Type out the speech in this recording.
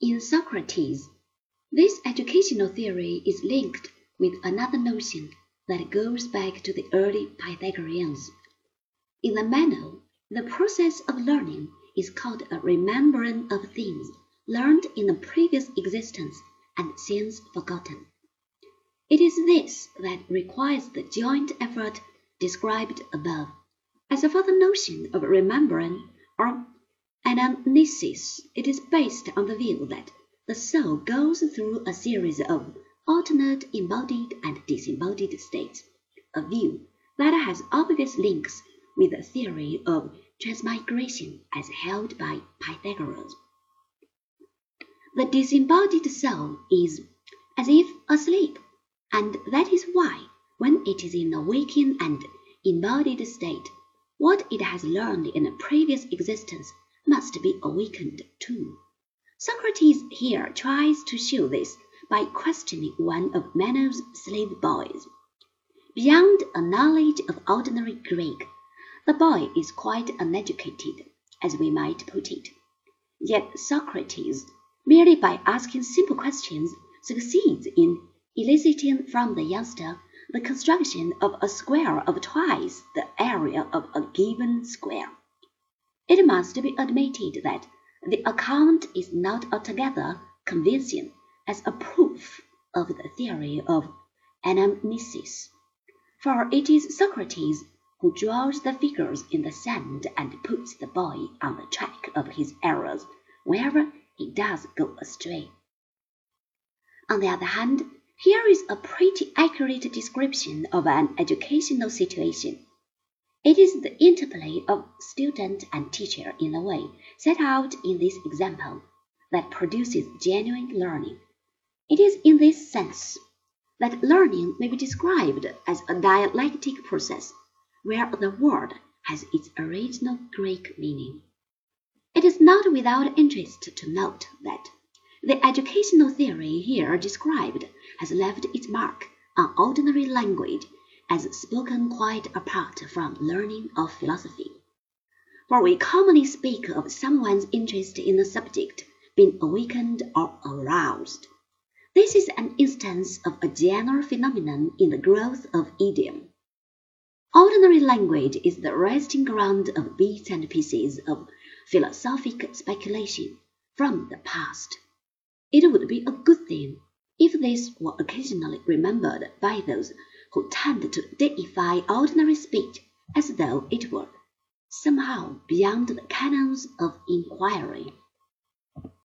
in Socrates. This educational theory is linked with another notion that goes back to the early Pythagoreans. In the Meno, the process of learning is called a remembering of things learned in a previous existence and since forgotten. It is this that requires the joint effort described above. As for the notion of remembering or anamnesis, it is based on the view that the soul goes through a series of alternate embodied and disembodied states, a view that has obvious links with the theory of transmigration as held by Pythagoras. The disembodied soul is as if asleep, and that is why, when it is in a waking and embodied state, what it has learned in a previous existence must be awakened too. Socrates here tries to show this by questioning one of Meno's slave boys. Beyond a knowledge of ordinary Greek, the boy is quite uneducated, as we might put it. Yet Socrates merely by asking simple questions, succeeds in eliciting from the youngster the construction of a square of twice the area of a given square. It must be admitted that the account is not altogether convincing as a proof of the theory of anamnesis, for it is Socrates who draws the figures in the sand and puts the boy on the track of his errors wherever he does go astray. On the other hand, here is a pretty accurate description of an educational situation. It is the interplay of student and teacher in the way set out in this example that produces genuine learning. It is in this sense that learning may be described as a dialectic process, where the word has its original Greek meaning. It is not without interest to note that the educational theory here described has left its mark on ordinary language as spoken quite apart from learning of philosophy. For we commonly speak of someone's interest in a subject being awakened or aroused. This is an instance of a general phenomenon in the growth of idiom. Ordinary language is the resting ground of bits and pieces of philosophic speculation from the past. It would be a good thing if this were occasionally remembered by those who tend to deify ordinary speech as though it were, somehow, beyond the canons of inquiry.